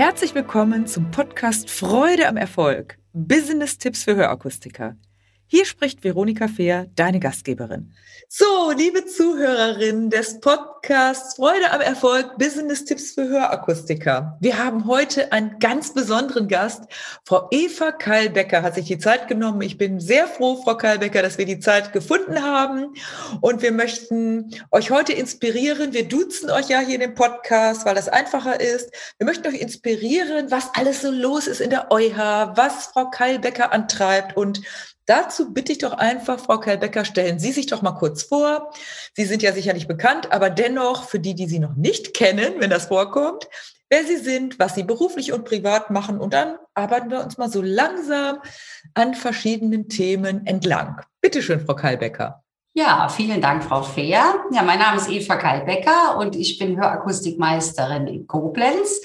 Herzlich willkommen zum Podcast Freude am Erfolg. Business-Tipps für Hörakustiker. Hier spricht Veronika Fehr, deine Gastgeberin. So, liebe Zuhörerinnen des Podcasts Freude am Erfolg, Business-Tipps für Hörakustiker. Wir haben heute einen ganz besonderen Gast. Frau Eva Keilbecker hat sich die Zeit genommen. Ich bin sehr froh, Frau Keilbecker, dass wir die Zeit gefunden haben. Und wir möchten euch heute inspirieren. Wir duzen euch ja hier in dem Podcast, weil das einfacher ist. Wir möchten euch inspirieren, was alles so los ist in der EuH, was Frau Keilbecker antreibt und Dazu bitte ich doch einfach, Frau Keilbecker, stellen Sie sich doch mal kurz vor. Sie sind ja sicherlich bekannt, aber dennoch für die, die Sie noch nicht kennen, wenn das vorkommt, wer Sie sind, was Sie beruflich und privat machen. Und dann arbeiten wir uns mal so langsam an verschiedenen Themen entlang. Bitte schön, Frau Keilbecker. Ja, vielen Dank, Frau Fehr. Ja, mein Name ist Eva Keilbecker und ich bin Hörakustikmeisterin in Koblenz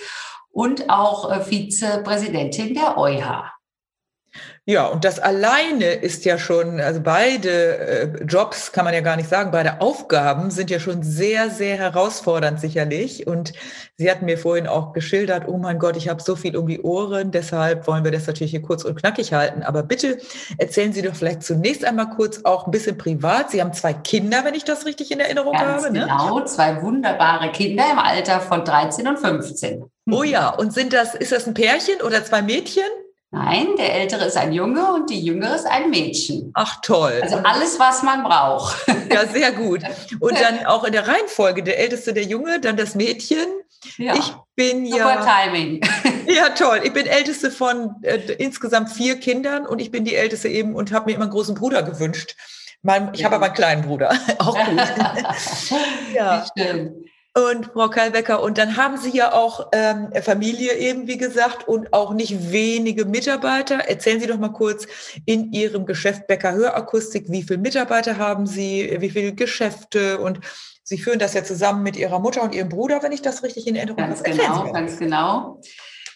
und auch äh, Vizepräsidentin der EuH. Ja, und das alleine ist ja schon, also beide äh, Jobs kann man ja gar nicht sagen, beide Aufgaben sind ja schon sehr, sehr herausfordernd sicherlich. Und Sie hatten mir vorhin auch geschildert, oh mein Gott, ich habe so viel um die Ohren, deshalb wollen wir das natürlich hier kurz und knackig halten. Aber bitte erzählen Sie doch vielleicht zunächst einmal kurz auch ein bisschen privat. Sie haben zwei Kinder, wenn ich das richtig in Erinnerung Ganz habe. Ne? Genau, zwei wunderbare Kinder im Alter von 13 und 15. Oh ja, und sind das, ist das ein Pärchen oder zwei Mädchen? Nein, der Ältere ist ein Junge und die Jüngere ist ein Mädchen. Ach toll. Also alles, was man braucht. Ja, sehr gut. Und dann auch in der Reihenfolge, der Älteste der Junge, dann das Mädchen. Ja. Ich bin Super ja. Timing. Ja, toll. Ich bin Älteste von äh, insgesamt vier Kindern und ich bin die Älteste eben und habe mir immer einen großen Bruder gewünscht. Mein, ich habe aber einen kleinen Bruder. Auch gut. ja. Stimmt. Und Frau Kalbecker, und dann haben Sie ja auch ähm, Familie eben, wie gesagt, und auch nicht wenige Mitarbeiter. Erzählen Sie doch mal kurz in Ihrem Geschäft Becker Hörakustik, wie viele Mitarbeiter haben Sie, wie viele Geschäfte und Sie führen das ja zusammen mit Ihrer Mutter und Ihrem Bruder, wenn ich das richtig in Erinnerung habe. Ganz genau, ganz genau.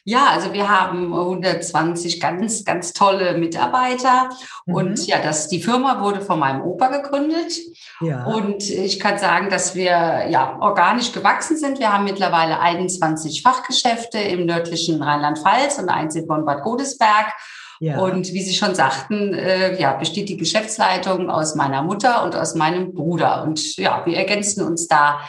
Ja, also wir haben 120 ganz, ganz tolle Mitarbeiter. Mhm. Und ja, das, die Firma wurde von meinem Opa gegründet. Ja. Und ich kann sagen, dass wir ja organisch gewachsen sind. Wir haben mittlerweile 21 Fachgeschäfte im nördlichen Rheinland-Pfalz und eins in Bonn-Bad Godesberg. Ja. Und wie Sie schon sagten, äh, ja, besteht die Geschäftsleitung aus meiner Mutter und aus meinem Bruder. Und ja, wir ergänzen uns da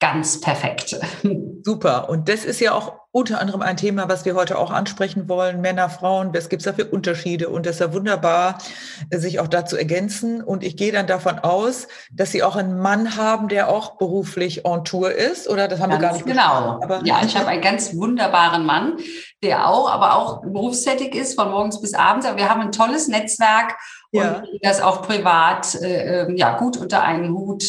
ganz perfekt. Super. Und das ist ja auch unter anderem ein Thema, was wir heute auch ansprechen wollen. Männer, Frauen, was gibt es da für Unterschiede? Und das ist ja wunderbar, sich auch dazu ergänzen. Und ich gehe dann davon aus, dass Sie auch einen Mann haben, der auch beruflich on Tour ist, oder? Das haben ganz wir gar nicht Genau. Aber ja, ich habe einen ganz wunderbaren Mann, der auch, aber auch berufstätig ist, von morgens bis abends. Aber wir haben ein tolles Netzwerk ja. und das auch privat äh, ähm, ja, gut unter einen Hut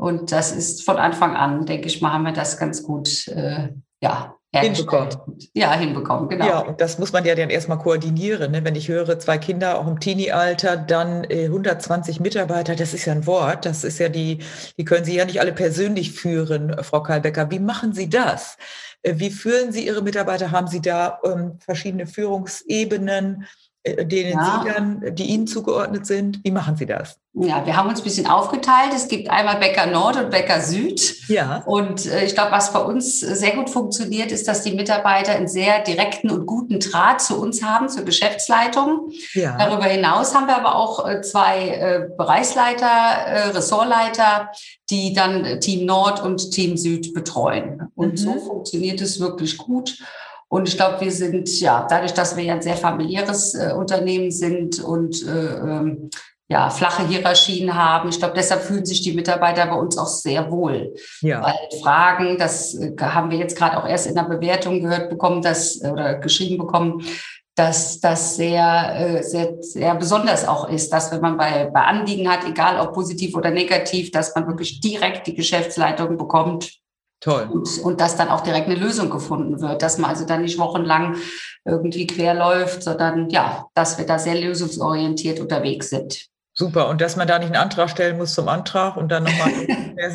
und das ist von Anfang an, denke ich mal, haben wir das ganz gut, äh, ja, hinbekommen. Ja, hinbekommen, genau. Ja, und das muss man ja dann erstmal koordinieren. Ne? Wenn ich höre, zwei Kinder auch im Teenie-Alter, dann äh, 120 Mitarbeiter, das ist ja ein Wort. Das ist ja die, die können Sie ja nicht alle persönlich führen, Frau Karlbecker. Wie machen Sie das? Äh, wie führen Sie Ihre Mitarbeiter? Haben Sie da ähm, verschiedene Führungsebenen? Äh, denen ja. Sie dann, die Ihnen zugeordnet sind? Wie machen Sie das? Ja, wir haben uns ein bisschen aufgeteilt. Es gibt einmal Bäcker Nord und Bäcker Süd. Ja. Und äh, ich glaube, was bei uns sehr gut funktioniert, ist, dass die Mitarbeiter einen sehr direkten und guten Draht zu uns haben, zur Geschäftsleitung. Ja. Darüber hinaus haben wir aber auch äh, zwei äh, Bereichsleiter, äh, Ressortleiter, die dann Team Nord und Team Süd betreuen. Und mhm. so funktioniert es wirklich gut. Und ich glaube, wir sind ja dadurch, dass wir ja ein sehr familiäres äh, Unternehmen sind und äh, ähm, ja, flache Hierarchien haben. Ich glaube, deshalb fühlen sich die Mitarbeiter bei uns auch sehr wohl. Ja. Weil Fragen, das äh, haben wir jetzt gerade auch erst in der Bewertung gehört bekommen, dass, oder geschrieben bekommen, dass das sehr, äh, sehr, sehr besonders auch ist, dass wenn man bei, bei Anliegen hat, egal ob positiv oder negativ, dass man wirklich direkt die Geschäftsleitung bekommt Toll. Und, und dass dann auch direkt eine Lösung gefunden wird, dass man also dann nicht wochenlang irgendwie quer läuft, sondern ja, dass wir da sehr lösungsorientiert unterwegs sind. Super. Und dass man da nicht einen Antrag stellen muss zum Antrag und dann nochmal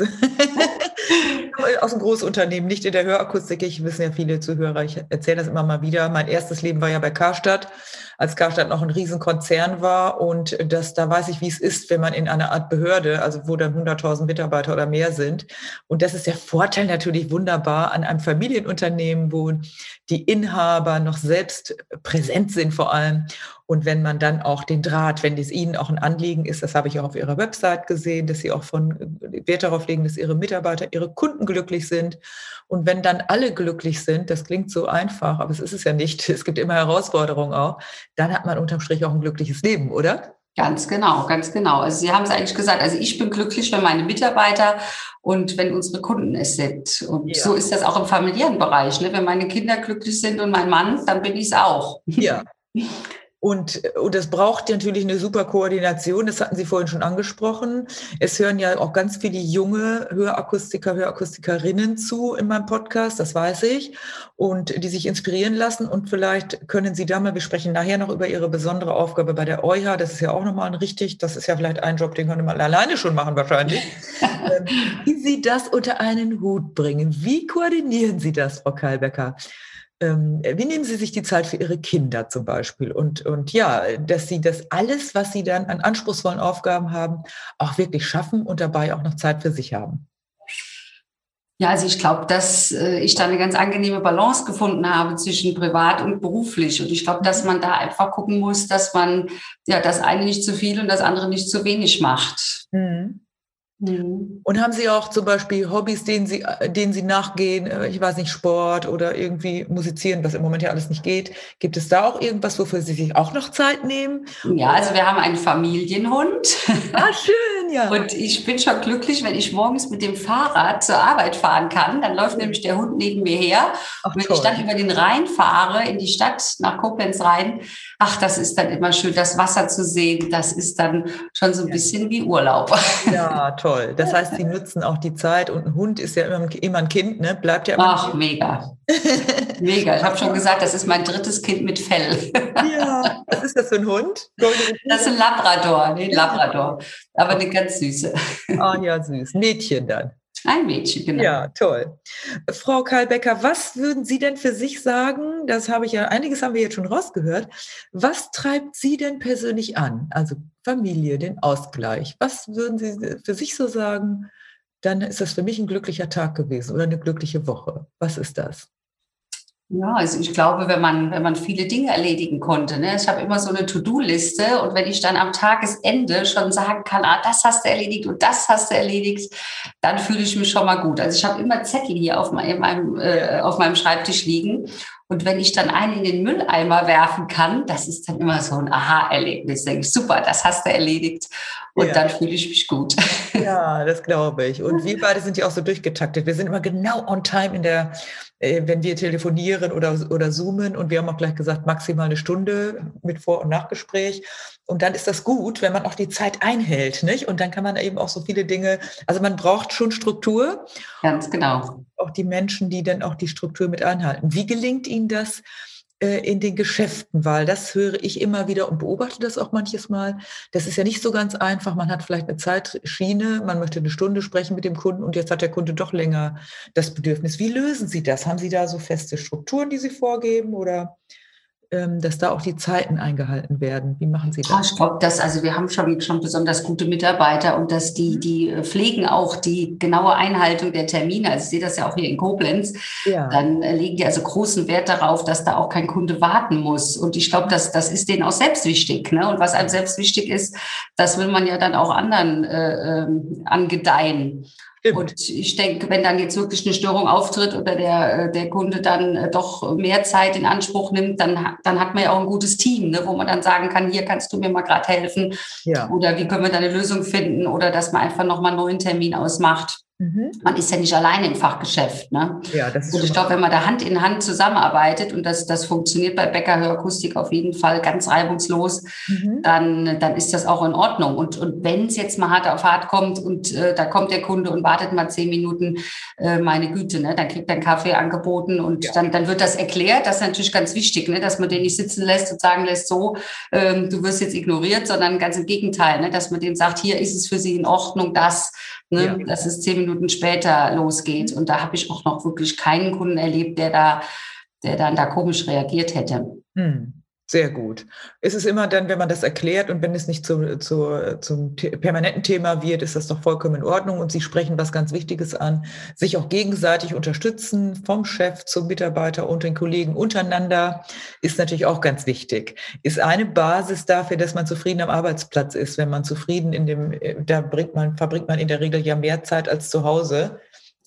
aus dem Großunternehmen, nicht in der Hörakustik. Ich wissen ja viele Zuhörer, ich erzähle das immer mal wieder. Mein erstes Leben war ja bei Karstadt als Karstadt noch ein Riesenkonzern war und das, da weiß ich, wie es ist, wenn man in einer Art Behörde, also wo dann 100.000 Mitarbeiter oder mehr sind. Und das ist der Vorteil natürlich wunderbar an einem Familienunternehmen, wo die Inhaber noch selbst präsent sind vor allem. Und wenn man dann auch den Draht, wenn es Ihnen auch ein Anliegen ist, das habe ich auch auf Ihrer Website gesehen, dass Sie auch von Wert darauf legen, dass Ihre Mitarbeiter, Ihre Kunden glücklich sind. Und wenn dann alle glücklich sind, das klingt so einfach, aber es ist es ja nicht. Es gibt immer Herausforderungen auch. Dann hat man unterm Strich auch ein glückliches Leben, oder? Ganz genau, ganz genau. Also Sie haben es eigentlich gesagt. Also ich bin glücklich, wenn meine Mitarbeiter und wenn unsere Kunden es sind. Und ja. so ist das auch im familiären Bereich. Ne? Wenn meine Kinder glücklich sind und mein Mann, dann bin ich es auch. Ja. Und, und das braucht natürlich eine super Koordination, das hatten Sie vorhin schon angesprochen. Es hören ja auch ganz viele junge Hörakustiker, Hörakustikerinnen zu in meinem Podcast, das weiß ich, und die sich inspirieren lassen. Und vielleicht können Sie da mal, wir sprechen nachher noch über Ihre besondere Aufgabe bei der EuHA, das ist ja auch nochmal ein richtig, das ist ja vielleicht ein Job, den könnte man alleine schon machen wahrscheinlich. Ähm, wie Sie das unter einen Hut bringen, wie koordinieren Sie das, Frau Kalbecker? Ähm, wie nehmen Sie sich die Zeit für Ihre Kinder zum Beispiel? Und, und ja, dass Sie das alles, was Sie dann an anspruchsvollen Aufgaben haben, auch wirklich schaffen und dabei auch noch Zeit für sich haben. Ja, also ich glaube, dass äh, ich da eine ganz angenehme Balance gefunden habe zwischen privat und beruflich. Und ich glaube, dass man da einfach gucken muss, dass man ja das eine nicht zu viel und das andere nicht zu wenig macht. Mhm. Mhm. Und haben Sie auch zum Beispiel Hobbys, denen Sie, denen Sie nachgehen? Äh, ich weiß nicht, Sport oder irgendwie musizieren, was im Moment ja alles nicht geht. Gibt es da auch irgendwas, wofür Sie sich auch noch Zeit nehmen? Ja, also wir haben einen Familienhund. Ah, schön, ja. Und ich bin schon glücklich, wenn ich morgens mit dem Fahrrad zur Arbeit fahren kann. Dann läuft nämlich der Hund neben mir her. Ach, und wenn toll. ich dann über den Rhein fahre, in die Stadt, nach Koblenz rein, ach, das ist dann immer schön, das Wasser zu sehen. Das ist dann schon so ein bisschen wie Urlaub. Ja, toll. Das heißt, sie nutzen auch die Zeit und ein Hund ist ja immer, immer ein Kind, ne? Bleibt ja immer. Ach, mega. mega. Ich habe schon gesagt, das ist mein drittes Kind mit Fell. ja, was ist das für ein Hund? Das ist ein Labrador, nee, Labrador. Aber eine ganz süße. Ah ja, süß. Mädchen dann. Ein Mädchen, genau. Ja, toll. Frau Karl-Becker, was würden Sie denn für sich sagen? Das habe ich ja, einiges haben wir jetzt schon rausgehört. Was treibt Sie denn persönlich an? Also Familie, den Ausgleich. Was würden Sie für sich so sagen? Dann ist das für mich ein glücklicher Tag gewesen oder eine glückliche Woche. Was ist das? Ja, also ich glaube, wenn man, wenn man viele Dinge erledigen konnte, ne? ich habe immer so eine To-Do-Liste und wenn ich dann am Tagesende schon sagen kann, ah, das hast du erledigt und das hast du erledigt, dann fühle ich mich schon mal gut. Also ich habe immer Zettel hier auf meinem, äh, auf meinem Schreibtisch liegen und wenn ich dann einen in den Mülleimer werfen kann, das ist dann immer so ein Aha-Erlebnis. Denke ich, super, das hast du erledigt. Und ja. dann fühle ich mich gut. Ja, das glaube ich. Und wir beide sind ja auch so durchgetaktet. Wir sind immer genau on time in der, äh, wenn wir telefonieren oder, oder zoomen. Und wir haben auch gleich gesagt, maximal eine Stunde mit Vor- und Nachgespräch. Und dann ist das gut, wenn man auch die Zeit einhält, nicht? Und dann kann man eben auch so viele Dinge, also man braucht schon Struktur. Ganz genau. Auch die Menschen, die dann auch die Struktur mit einhalten. Wie gelingt Ihnen das in den Geschäften? Weil das höre ich immer wieder und beobachte das auch manches Mal. Das ist ja nicht so ganz einfach. Man hat vielleicht eine Zeitschiene, man möchte eine Stunde sprechen mit dem Kunden und jetzt hat der Kunde doch länger das Bedürfnis. Wie lösen Sie das? Haben Sie da so feste Strukturen, die Sie vorgeben oder? Ähm, dass da auch die Zeiten eingehalten werden. Wie machen Sie das? ich glaube, dass also wir haben schon, schon besonders gute Mitarbeiter und dass die, mhm. die äh, pflegen auch die genaue Einhaltung der Termine. Also ich sehe das ja auch hier in Koblenz. Ja. Dann äh, legen die also großen Wert darauf, dass da auch kein Kunde warten muss. Und ich glaube, das, das ist denen auch selbst wichtig. Ne? Und was einem selbst wichtig ist, das will man ja dann auch anderen äh, ähm, angedeihen. Und ich denke, wenn dann jetzt wirklich eine Störung auftritt oder der, äh, der Kunde dann äh, doch mehr Zeit in Anspruch nimmt, dann, dann hat man ja auch ein gutes Team, ne, wo man dann sagen kann, hier kannst du mir mal gerade helfen. Ja. Oder wie können wir da eine Lösung finden oder dass man einfach nochmal einen neuen Termin ausmacht. Mhm. Man ist ja nicht alleine im Fachgeschäft. Ne? Ja, das ist und ich glaube, wenn man da Hand in Hand zusammenarbeitet und das, das funktioniert bei Becker Hörakustik auf jeden Fall ganz reibungslos, mhm. dann, dann ist das auch in Ordnung. Und, und wenn es jetzt mal hart auf hart kommt und äh, da kommt der Kunde und wartet mal zehn Minuten, äh, meine Güte, ne? dann kriegt er einen Kaffee angeboten und ja. dann, dann wird das erklärt. Das ist natürlich ganz wichtig, ne? dass man den nicht sitzen lässt und sagen lässt, so, ähm, du wirst jetzt ignoriert, sondern ganz im Gegenteil, ne? dass man dem sagt, hier ist es für Sie in Ordnung, das ne, ja. dass es zehn Minuten später losgeht. Und da habe ich auch noch wirklich keinen Kunden erlebt, der da, der dann da komisch reagiert hätte. Hm. Sehr gut. Es ist immer dann, wenn man das erklärt und wenn es nicht zu, zu, zum permanenten Thema wird, ist das doch vollkommen in Ordnung. Und Sie sprechen was ganz Wichtiges an, sich auch gegenseitig unterstützen, vom Chef zum Mitarbeiter und den Kollegen untereinander, ist natürlich auch ganz wichtig. Ist eine Basis dafür, dass man zufrieden am Arbeitsplatz ist. Wenn man zufrieden in dem, da bringt man, verbringt man in der Regel ja mehr Zeit als zu Hause.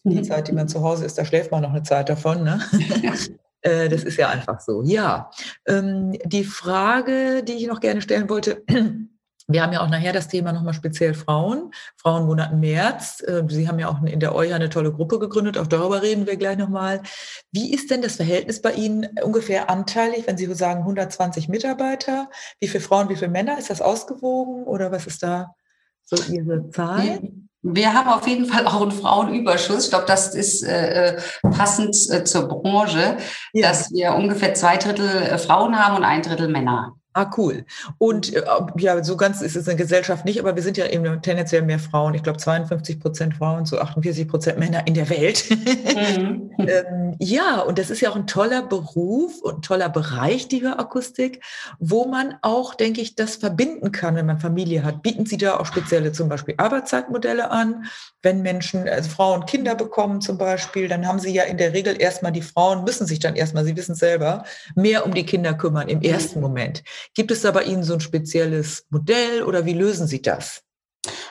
Die mhm. Zeit, die man zu Hause ist, da schläft man noch eine Zeit davon. Ne? Äh, das ist ja einfach so. Ja, ähm, die Frage, die ich noch gerne stellen wollte, wir haben ja auch nachher das Thema nochmal speziell Frauen, Frauenmonat März. Äh, Sie haben ja auch in der EuJA eine tolle Gruppe gegründet, auch darüber reden wir gleich nochmal. Wie ist denn das Verhältnis bei Ihnen ungefähr anteilig, wenn Sie so sagen 120 Mitarbeiter? Wie viele Frauen, wie viele Männer? Ist das ausgewogen oder was ist da so Ihre Zahl? Wir haben auf jeden Fall auch einen Frauenüberschuss. Ich glaube, das ist äh, äh, passend äh, zur Branche, ja. dass wir ungefähr zwei Drittel äh, Frauen haben und ein Drittel Männer. Ah, cool. Und äh, ja, so ganz ist es in der Gesellschaft nicht, aber wir sind ja eben tendenziell mehr Frauen. Ich glaube, 52 Prozent Frauen zu 48 Prozent Männer in der Welt. Mhm. ähm, ja, und das ist ja auch ein toller Beruf und ein toller Bereich, die Hörakustik, wo man auch, denke ich, das verbinden kann, wenn man Familie hat. Bieten Sie da auch spezielle zum Beispiel Arbeitszeitmodelle an? Wenn Menschen, also Frauen Kinder bekommen zum Beispiel, dann haben sie ja in der Regel erstmal, die Frauen müssen sich dann erstmal, sie wissen selber, mehr um die Kinder kümmern im ersten mhm. Moment. Gibt es da bei Ihnen so ein spezielles Modell oder wie lösen Sie das?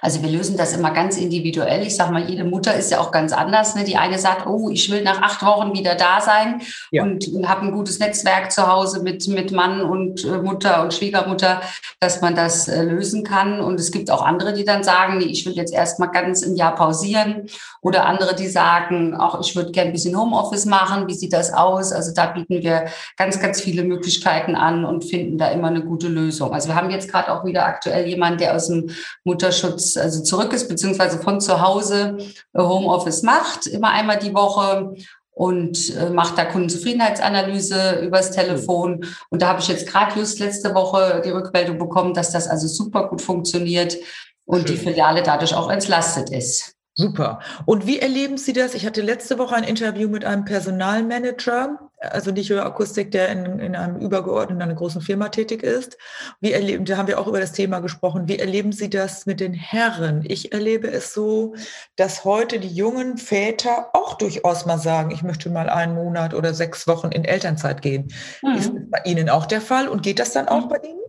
Also wir lösen das immer ganz individuell. Ich sage mal, jede Mutter ist ja auch ganz anders. Ne? Die eine sagt, oh, ich will nach acht Wochen wieder da sein ja. und habe ein gutes Netzwerk zu Hause mit, mit Mann und äh, Mutter und Schwiegermutter, dass man das äh, lösen kann. Und es gibt auch andere, die dann sagen, nee, ich will jetzt erst mal ganz im Jahr pausieren. Oder andere, die sagen, auch ich würde gerne ein bisschen Homeoffice machen. Wie sieht das aus? Also da bieten wir ganz, ganz viele Möglichkeiten an und finden da immer eine gute Lösung. Also wir haben jetzt gerade auch wieder aktuell jemanden, der aus dem Mutterschutz also zurück ist, beziehungsweise von zu Hause äh, Homeoffice macht, immer einmal die Woche und äh, macht da Kundenzufriedenheitsanalyse übers Telefon. Und da habe ich jetzt gerade just letzte Woche die Rückmeldung bekommen, dass das also super gut funktioniert und Schön. die Filiale dadurch auch entlastet ist. Super. Und wie erleben Sie das? Ich hatte letzte Woche ein Interview mit einem Personalmanager, also nicht Hörakustik, der in, in einem übergeordneten, einer großen Firma tätig ist. Wie erleben, da haben wir auch über das Thema gesprochen. Wie erleben Sie das mit den Herren? Ich erlebe es so, dass heute die jungen Väter auch durchaus mal sagen, ich möchte mal einen Monat oder sechs Wochen in Elternzeit gehen. Mhm. Ist das bei Ihnen auch der Fall? Und geht das dann auch mhm. bei Ihnen?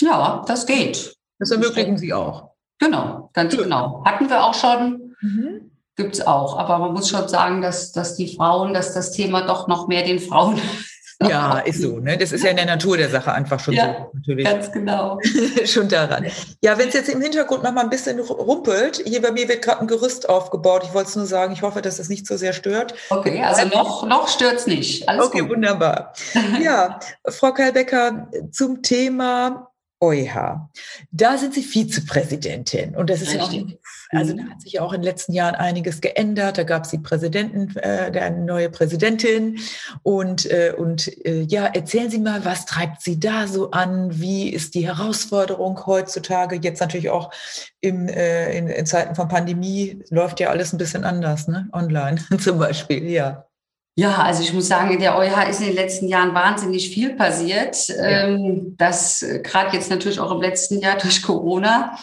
Ja, das geht. Das ermöglichen Sie auch. Genau, ganz genau. Hatten wir auch schon, mhm. Gibt es auch. Aber man muss schon sagen, dass, dass die Frauen, dass das Thema doch noch mehr den Frauen. Ja, ist so. Ne? Das ist ja in der Natur der Sache einfach schon ja, so. Natürlich. Ganz genau. schon daran. Ja, wenn es jetzt im Hintergrund noch mal ein bisschen rumpelt, hier bei mir wird gerade ein Gerüst aufgebaut. Ich wollte es nur sagen, ich hoffe, dass es nicht so sehr stört. Okay, also noch, noch stört es nicht. Alles okay, gut. wunderbar. Ja, Frau Kalbecker, zum Thema EuH. Da sind Sie Vizepräsidentin und das ist ja auch, also da hat sich auch in den letzten Jahren einiges geändert. Da gab es die Präsidenten, äh, der neue Präsidentin und äh, und äh, ja, erzählen Sie mal, was treibt Sie da so an? Wie ist die Herausforderung heutzutage? Jetzt natürlich auch im, äh, in, in Zeiten von Pandemie läuft ja alles ein bisschen anders, ne? Online zum Beispiel, ja. Ja, also ich muss sagen, in der EuH ist in den letzten Jahren wahnsinnig viel passiert. Ja. Ähm, das äh, gerade jetzt natürlich auch im letzten Jahr durch Corona.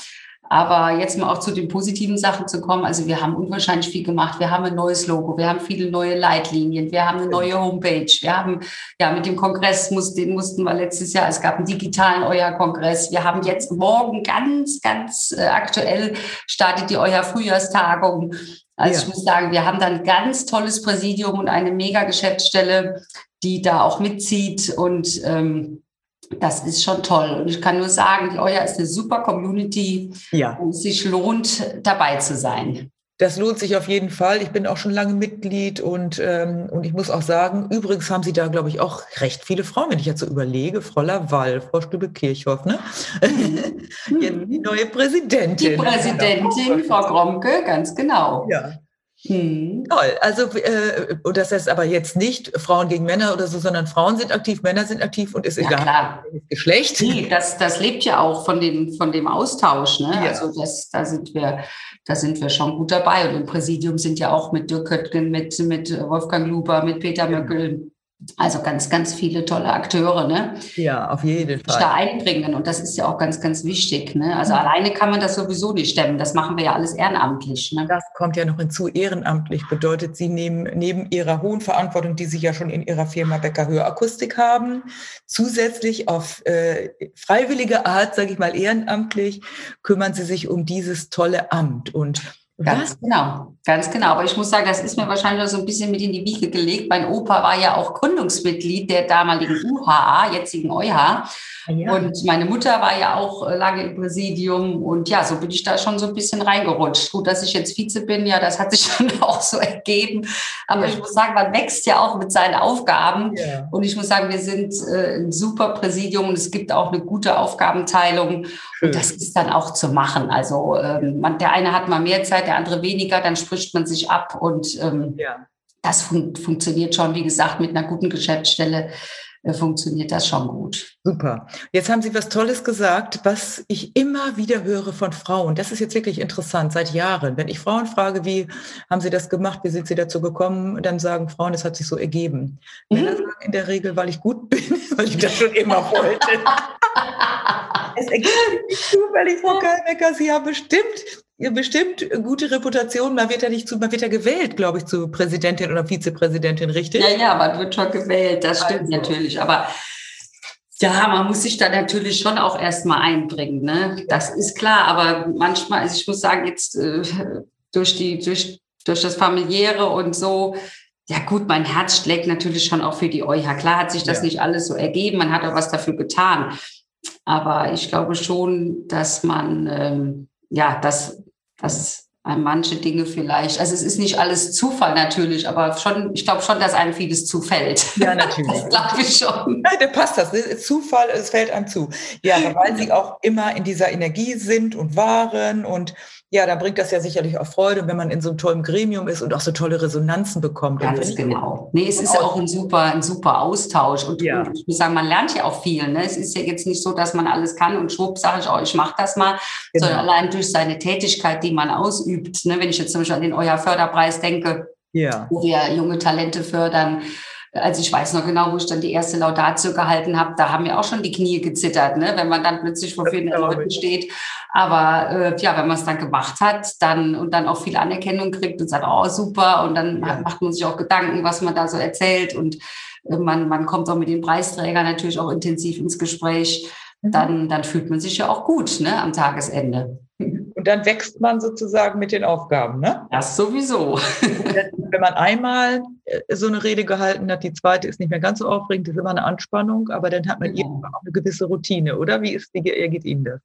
Aber jetzt mal auch zu den positiven Sachen zu kommen. Also wir haben unwahrscheinlich viel gemacht. Wir haben ein neues Logo, wir haben viele neue Leitlinien, wir haben eine neue Homepage. Wir haben ja mit dem Kongress, muss, den mussten wir letztes Jahr, es gab einen digitalen Euer-Kongress. Wir haben jetzt morgen ganz, ganz äh, aktuell startet die Euer-Frühjahrstagung. Also ja. ich muss sagen, wir haben da ein ganz tolles Präsidium und eine mega Geschäftsstelle, die da auch mitzieht und ähm, das ist schon toll. Und ich kann nur sagen, die Euer ist eine super Community, ja. wo es sich lohnt, dabei zu sein. Das lohnt sich auf jeden Fall. Ich bin auch schon lange Mitglied und, ähm, und ich muss auch sagen, übrigens haben Sie da, glaube ich, auch recht viele Frauen, wenn ich jetzt so überlege. Frau Laval, Frau Stübe-Kirchhoff, ne? Mhm. jetzt die neue Präsidentin. Die Präsidentin, Frau Gromke, ganz genau. Ja. Hm. Toll. Also, äh, und das heißt aber jetzt nicht Frauen gegen Männer oder so, sondern Frauen sind aktiv, Männer sind aktiv und ist ja, egal, klar. Geschlecht. Nee, das, das lebt ja auch von dem, von dem Austausch. Ne? Ja. Also, das, da, sind wir, da sind wir schon gut dabei. Und im Präsidium sind ja auch mit Dirk Köttgen, mit, mit Wolfgang Luber, mit Peter Möckel, Also ganz, ganz viele tolle Akteure, ne? Ja, auf jeden Fall. Da einbringen und das ist ja auch ganz, ganz wichtig. Ne? Also mhm. alleine kann man das sowieso nicht stemmen. Das machen wir ja alles ehrenamtlich. Ne? Das kommt ja noch hinzu. Ehrenamtlich bedeutet, Sie nehmen neben Ihrer hohen Verantwortung, die Sie ja schon in Ihrer Firma Becker Hörakustik haben, zusätzlich auf äh, freiwillige Art, sage ich mal ehrenamtlich, kümmern Sie sich um dieses tolle Amt und Ganz genau, ganz genau. Aber ich muss sagen, das ist mir wahrscheinlich so ein bisschen mit in die Wiege gelegt. Mein Opa war ja auch Gründungsmitglied der damaligen UHA, jetzigen EuH. Ja. Und meine Mutter war ja auch lange im Präsidium. Und ja, so bin ich da schon so ein bisschen reingerutscht. Gut, dass ich jetzt Vize bin, ja, das hat sich dann auch so ergeben. Aber ja. ich muss sagen, man wächst ja auch mit seinen Aufgaben. Ja. Und ich muss sagen, wir sind äh, ein super Präsidium und es gibt auch eine gute Aufgabenteilung. Schön. Und das ist dann auch zu machen. Also ähm, man, der eine hat mal mehr Zeit, der andere weniger, dann spricht man sich ab und ähm, ja. das fun funktioniert schon, wie gesagt, mit einer guten Geschäftsstelle äh, funktioniert das schon gut. Super. Jetzt haben Sie was Tolles gesagt, was ich immer wieder höre von Frauen. Das ist jetzt wirklich interessant, seit Jahren. Wenn ich Frauen frage, wie haben Sie das gemacht, wie sind Sie dazu gekommen, dann sagen Frauen, es hat sich so ergeben. Mhm. Männer sagen in der Regel, weil ich gut bin, weil ich das schon immer wollte. es ergibt sich zufällig, Frau Kalbecker, Sie haben bestimmt bestimmt gute Reputation. Man wird ja nicht zu, man wird ja gewählt, glaube ich, zu Präsidentin oder Vizepräsidentin, richtig? Ja, ja, man wird schon gewählt, das stimmt also. natürlich. Aber ja, man muss sich da natürlich schon auch erstmal einbringen, ne? Das ist klar. Aber manchmal, also ich muss sagen, jetzt äh, durch die, durch, durch das familiäre und so, ja gut, mein Herz schlägt natürlich schon auch für die EuH. Klar hat sich das ja. nicht alles so ergeben, man hat auch was dafür getan. Aber ich glaube schon, dass man, ähm, ja, das dass einem manche Dinge vielleicht, also es ist nicht alles Zufall natürlich, aber schon, ich glaube schon, dass einem vieles zufällt. Ja, natürlich. Das glaube ich schon. Ja, der passt das. Zufall, es fällt einem zu. Ja, weil sie auch immer in dieser Energie sind und waren und ja, da bringt das ja sicherlich auch Freude, wenn man in so einem tollen Gremium ist und auch so tolle Resonanzen bekommt. Ganz genau. Nee, es ist ja auch ein super, ein super Austausch. Und, ja. und ich muss sagen, man lernt ja auch viel. Ne? Es ist ja jetzt nicht so, dass man alles kann und schwupp sage ich, oh, ich mache das mal, genau. sondern allein durch seine Tätigkeit, die man ausübt. Ne? Wenn ich jetzt zum Beispiel an den Euer Förderpreis denke, ja. wo wir junge Talente fördern, also ich weiß noch genau, wo ich dann die erste Laudatio gehalten habe, da haben mir auch schon die Knie gezittert, ne? wenn man dann plötzlich vor vielen Leuten steht. Aber äh, ja, wenn man es dann gemacht hat, dann und dann auch viel Anerkennung kriegt und sagt, oh super, und dann ja. macht man sich auch Gedanken, was man da so erzählt und äh, man, man kommt auch mit den Preisträgern natürlich auch intensiv ins Gespräch. Mhm. Dann, dann fühlt man sich ja auch gut ne, am Tagesende. Und dann wächst man sozusagen mit den Aufgaben, ne? Das sowieso. Wenn man einmal äh, so eine Rede gehalten hat, die zweite ist nicht mehr ganz so aufregend, ist immer eine Anspannung, aber dann hat man ja. irgendwann auch eine gewisse Routine, oder? Wie ist, wie geht Ihnen das?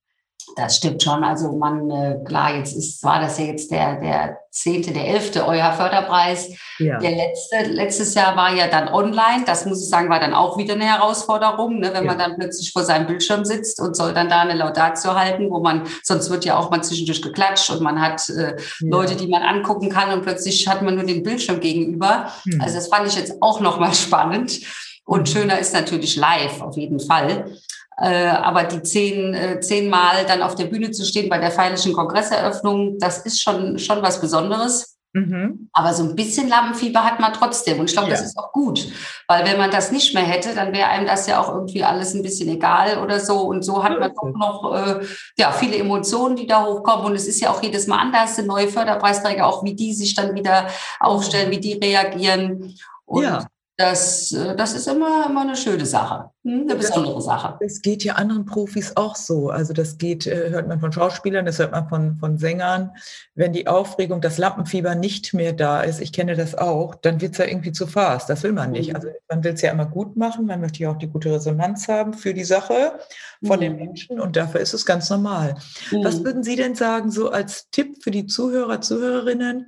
Das stimmt schon. Also man, äh, klar, jetzt ist zwar das ja jetzt der, der zehnte, der elfte euer Förderpreis. Ja. Der letzte, letztes Jahr war ja dann online. Das muss ich sagen, war dann auch wieder eine Herausforderung, ne, wenn ja. man dann plötzlich vor seinem Bildschirm sitzt und soll dann da eine Laudatio halten, wo man, sonst wird ja auch mal zwischendurch geklatscht und man hat äh, ja. Leute, die man angucken kann und plötzlich hat man nur den Bildschirm gegenüber. Mhm. Also das fand ich jetzt auch nochmal spannend. Und mhm. schöner ist natürlich live, auf jeden Fall. Äh, aber die zehn, äh, zehnmal dann auf der Bühne zu stehen bei der feierlichen Kongresseröffnung, das ist schon, schon was Besonderes. Mhm. Aber so ein bisschen Lampenfieber hat man trotzdem. Und ich glaube, ja. das ist auch gut. Weil wenn man das nicht mehr hätte, dann wäre einem das ja auch irgendwie alles ein bisschen egal oder so. Und so hat man doch noch äh, ja, viele Emotionen, die da hochkommen. Und es ist ja auch jedes Mal anders, neue Förderpreisträger, auch wie die sich dann wieder aufstellen, wie die reagieren. Und ja das, äh, das ist immer, immer eine schöne Sache, hm, eine besondere Sache. Es geht ja anderen Profis auch so. Also das geht, äh, hört man von Schauspielern, das hört man von, von Sängern. Wenn die Aufregung, das Lampenfieber nicht mehr da ist, ich kenne das auch, dann wird es ja irgendwie zu fast. Das will man nicht. Mhm. Also man will es ja immer gut machen, man möchte ja auch die gute Resonanz haben für die Sache von mhm. den Menschen und dafür ist es ganz normal. Mhm. Was würden Sie denn sagen, so als Tipp für die Zuhörer, Zuhörerinnen?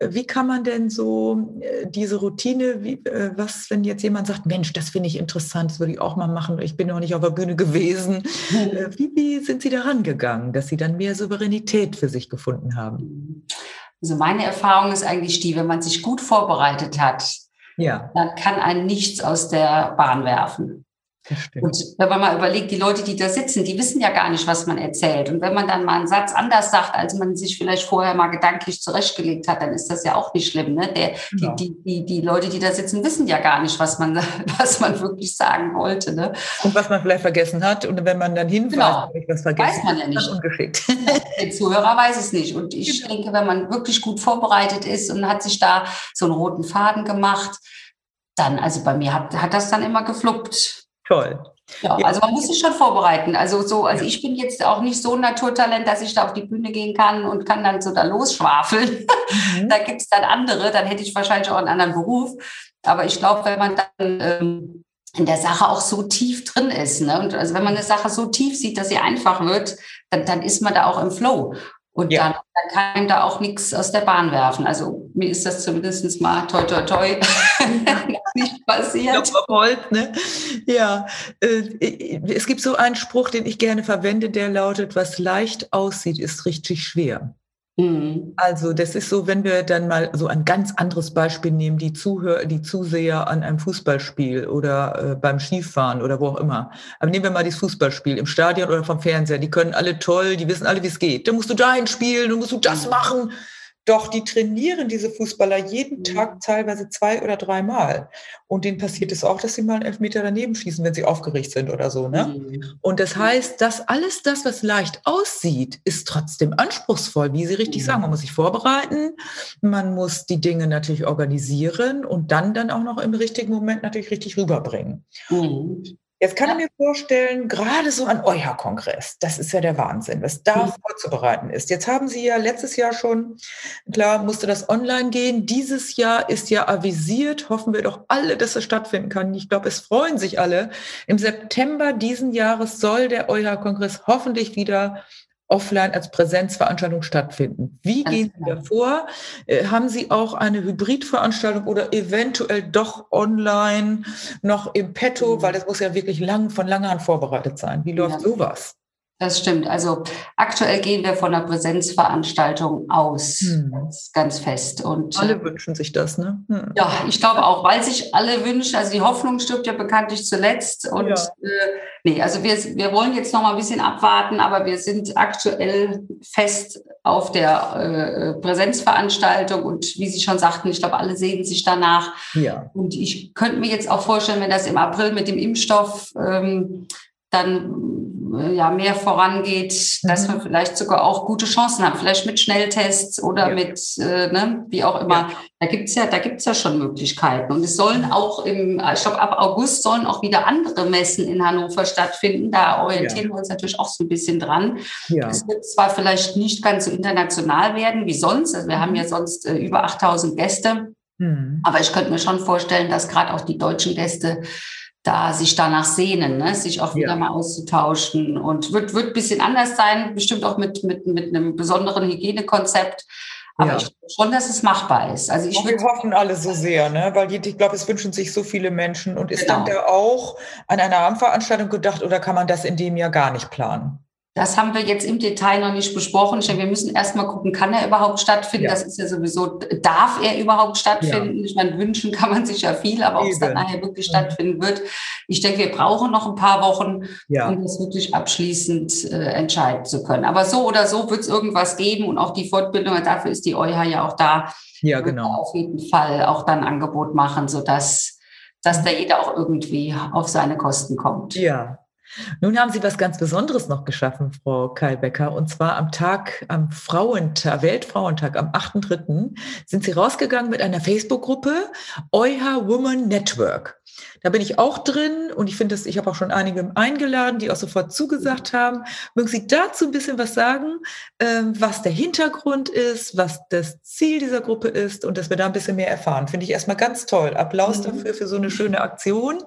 Wie kann man denn so äh, diese Routine, wie, äh, was, wenn jetzt jemand sagt, Mensch, das finde ich interessant, das würde ich auch mal machen, ich bin noch nicht auf der Bühne gewesen. Mhm. Wie, wie sind Sie daran gegangen, dass Sie dann mehr Souveränität für sich gefunden haben? Also meine Erfahrung ist eigentlich die, wenn man sich gut vorbereitet hat, ja. dann kann einen nichts aus der Bahn werfen. Und wenn man mal überlegt, die Leute, die da sitzen, die wissen ja gar nicht, was man erzählt. Und wenn man dann mal einen Satz anders sagt, als man sich vielleicht vorher mal gedanklich zurechtgelegt hat, dann ist das ja auch nicht schlimm. Ne? Der, genau. die, die, die, die Leute, die da sitzen, wissen ja gar nicht, was man, was man wirklich sagen wollte. Ne? Und was man vielleicht vergessen hat. Und wenn man dann hinweist, genau. was vergessen weiß man ja nicht. ungeschickt. Der Zuhörer weiß es nicht. Und ich genau. denke, wenn man wirklich gut vorbereitet ist und hat sich da so einen roten Faden gemacht, dann, also bei mir hat, hat das dann immer gefluppt. Toll. Ja, ja, also man muss sich schon vorbereiten. Also so, also ich bin jetzt auch nicht so ein Naturtalent, dass ich da auf die Bühne gehen kann und kann dann so da losschwafeln. Mhm. da gibt es dann andere, dann hätte ich wahrscheinlich auch einen anderen Beruf. Aber ich glaube, wenn man dann ähm, in der Sache auch so tief drin ist, ne? Und also wenn man eine Sache so tief sieht, dass sie einfach wird, dann, dann ist man da auch im Flow. Und ja. dann, dann, kann ihm da auch nichts aus der Bahn werfen. Also mir ist das zumindest mal toi toi toi nicht passiert. Holz, ne? Ja, äh, es gibt so einen Spruch, den ich gerne verwende, der lautet, was leicht aussieht, ist richtig schwer. Mhm. Also das ist so, wenn wir dann mal so ein ganz anderes Beispiel nehmen, die Zuhörer, die Zuseher an einem Fußballspiel oder äh, beim Skifahren oder wo auch immer. Aber nehmen wir mal dieses Fußballspiel im Stadion oder vom Fernseher. Die können alle toll, die wissen alle, wie es geht. Da musst du dahin spielen, dann musst du das mhm. machen. Doch die trainieren diese Fußballer jeden mhm. Tag teilweise zwei oder dreimal. Und denen passiert es auch, dass sie mal einen Elfmeter daneben schießen, wenn sie aufgeregt sind oder so. Ne? Mhm. Und das heißt, dass alles das, was leicht aussieht, ist trotzdem anspruchsvoll, wie Sie richtig mhm. sagen. Man muss sich vorbereiten, man muss die Dinge natürlich organisieren und dann dann auch noch im richtigen Moment natürlich richtig rüberbringen. Mhm. Jetzt kann ja. ich mir vorstellen, gerade so an euer Kongress, das ist ja der Wahnsinn, was da mhm. vorzubereiten ist. Jetzt haben Sie ja letztes Jahr schon, klar, musste das online gehen. Dieses Jahr ist ja avisiert, hoffen wir doch alle, dass es stattfinden kann. Ich glaube, es freuen sich alle. Im September diesen Jahres soll der euer Kongress hoffentlich wieder offline als Präsenzveranstaltung stattfinden. Wie Ganz gehen Sie genau. da vor? Äh, haben Sie auch eine Hybridveranstaltung oder eventuell doch online noch im Petto, mhm. weil das muss ja wirklich lang, von langer Hand vorbereitet sein. Wie läuft ja. sowas? Das stimmt. Also aktuell gehen wir von einer Präsenzveranstaltung aus, hm. ganz, ganz, fest. Und alle äh, wünschen sich das, ne? Hm. Ja, ich glaube auch, weil sich alle wünschen. Also die Hoffnung stirbt ja bekanntlich zuletzt. Und ja. äh, nee, also wir, wir wollen jetzt noch mal ein bisschen abwarten, aber wir sind aktuell fest auf der äh, Präsenzveranstaltung und wie Sie schon sagten, ich glaube, alle sehen sich danach. Ja. Und ich könnte mir jetzt auch vorstellen, wenn das im April mit dem Impfstoff ähm, dann äh, ja mehr vorangeht, mhm. dass wir vielleicht sogar auch gute Chancen haben, vielleicht mit Schnelltests oder ja. mit äh, ne, wie auch immer. Ja. Da gibt's ja, da gibt's ja schon Möglichkeiten. Und es sollen auch im, ich glaube, ab August sollen auch wieder andere Messen in Hannover stattfinden. Da orientieren ja. wir uns natürlich auch so ein bisschen dran. Ja. Es wird zwar vielleicht nicht ganz so international werden wie sonst. Also wir haben ja mhm. sonst äh, über 8000 Gäste. Mhm. Aber ich könnte mir schon vorstellen, dass gerade auch die deutschen Gäste da sich danach sehnen, ne? sich auch wieder ja. mal auszutauschen. Und wird, wird ein bisschen anders sein, bestimmt auch mit, mit, mit einem besonderen Hygienekonzept. Aber ja. ich glaube schon, dass es machbar ist. Also ich wir hoffen alle so sehr, ne? weil ich glaube, es wünschen sich so viele Menschen. Und ist genau. dann da auch an einer Abendveranstaltung gedacht oder kann man das in dem Jahr gar nicht planen? Das haben wir jetzt im Detail noch nicht besprochen. Wir müssen erstmal gucken, kann er überhaupt stattfinden? Ja. Das ist ja sowieso, darf er überhaupt stattfinden? Ja. Ich meine, wünschen kann man sich ja viel, aber ob es dann nachher wirklich mhm. stattfinden wird, ich denke, wir brauchen noch ein paar Wochen, ja. um das wirklich abschließend äh, entscheiden zu können. Aber so oder so wird es irgendwas geben und auch die Fortbildung, dafür ist die EuH ja auch da. Ja, genau. Auf jeden Fall auch dann Angebot machen, sodass dass da jeder auch irgendwie auf seine Kosten kommt. Ja, nun haben Sie was ganz Besonderes noch geschaffen, Frau Kalbecker. Und zwar am Tag, am Frauentag, Weltfrauentag, am 8.3. sind Sie rausgegangen mit einer Facebook-Gruppe, EuH Woman Network. Da bin ich auch drin und ich finde das, ich habe auch schon einige eingeladen, die auch sofort zugesagt haben. Mögen Sie dazu ein bisschen was sagen, ähm, was der Hintergrund ist, was das Ziel dieser Gruppe ist und dass wir da ein bisschen mehr erfahren. Finde ich erstmal ganz toll. Applaus mhm. dafür für so eine schöne Aktion